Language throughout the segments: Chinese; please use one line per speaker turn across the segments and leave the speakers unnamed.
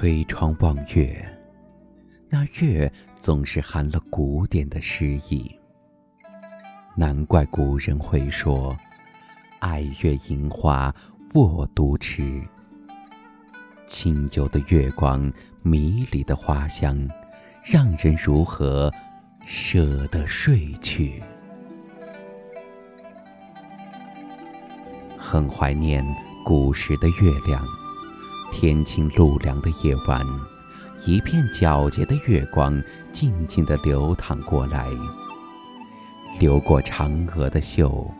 推窗望月，那月总是含了古典的诗意。难怪古人会说：“爱月樱花卧独痴。”清幽的月光，迷离的花香，让人如何舍得睡去？很怀念古时的月亮。天清露凉的夜晚，一片皎洁的月光静静地流淌过来，流过嫦娥的袖，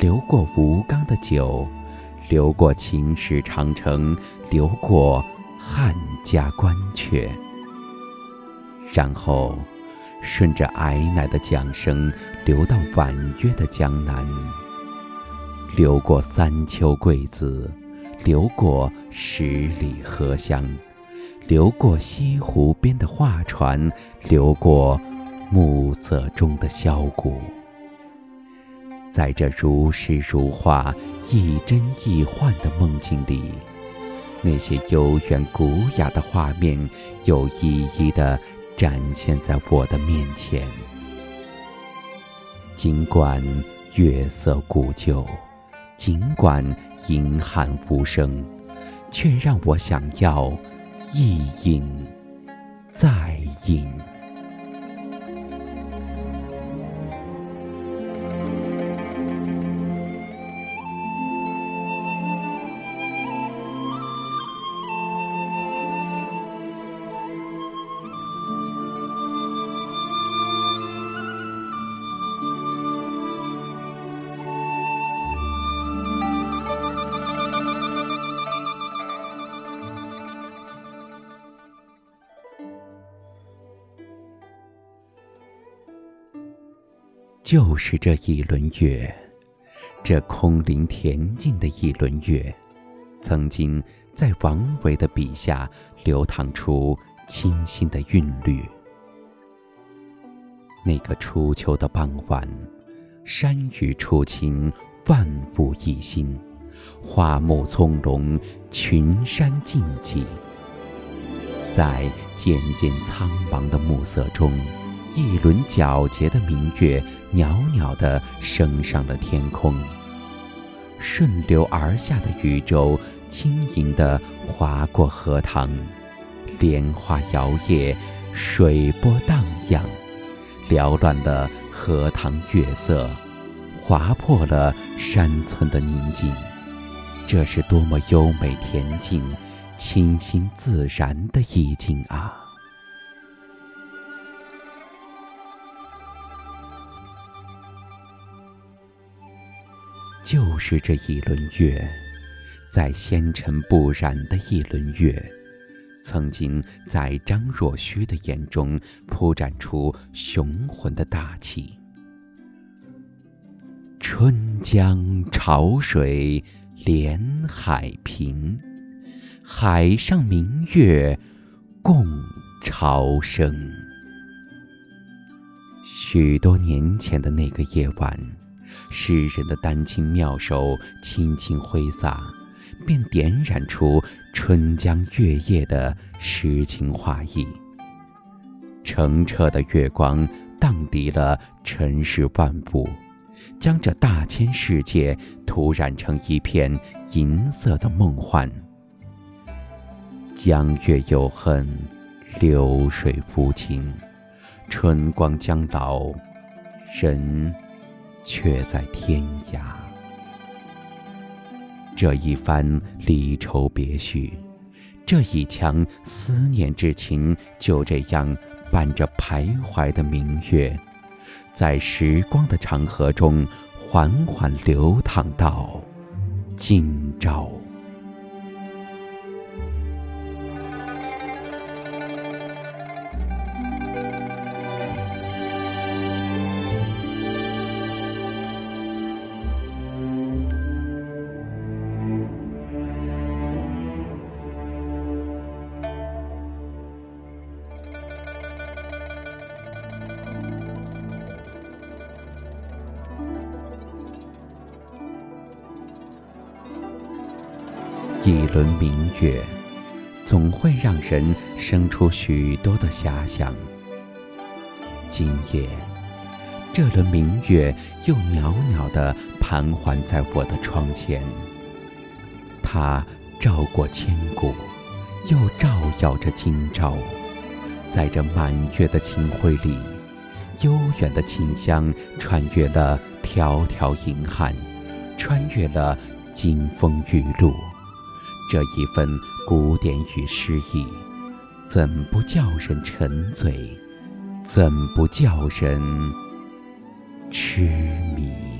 流过吴刚的酒，流过秦始长城，流过汉家关阙，然后顺着皑皑的桨声流到婉约的江南，流过三秋桂子。流过十里荷香，流过西湖边的画船，流过暮色中的箫鼓，在这如诗如画、亦真亦幻的梦境里，那些悠远古雅的画面又一一的展现在我的面前。尽管月色古旧。尽管银寒无声，却让我想要一饮再饮。就是这一轮月，这空灵恬静的一轮月，曾经在王维的笔下流淌出清新的韵律。那个初秋的傍晚，山雨初晴，万物一新，花木葱茏，群山静寂，在渐渐苍茫的暮色中。一轮皎洁的明月，袅袅地升上了天空。顺流而下的渔舟，轻盈地划过荷塘，莲花摇曳，水波荡漾，缭乱了荷塘月色，划破了山村的宁静。这是多么优美恬静、清新自然的意境啊！就是这一轮月，在纤尘不染的一轮月，曾经在张若虚的眼中铺展出雄浑的大气。春江潮水连海平，海上明月共潮生。许多年前的那个夜晚。诗人的丹青妙手轻轻挥洒，便点染出春江月夜的诗情画意。澄澈的月光荡涤了尘世万物，将这大千世界涂染成一片银色的梦幻。江月有恨，流水无情，春光将老，人。却在天涯。这一番离愁别绪，这一腔思念之情，就这样伴着徘徊的明月，在时光的长河中缓缓流淌到今朝。一轮明月，总会让人生出许多的遐想。今夜，这轮明月又袅袅地盘桓在我的窗前，它照过千古，又照耀着今朝。在这满月的清辉里，悠远的琴香穿越了迢迢银汉，穿越了金风玉露。这一份古典与诗意，怎不叫人沉醉？怎不叫人痴迷？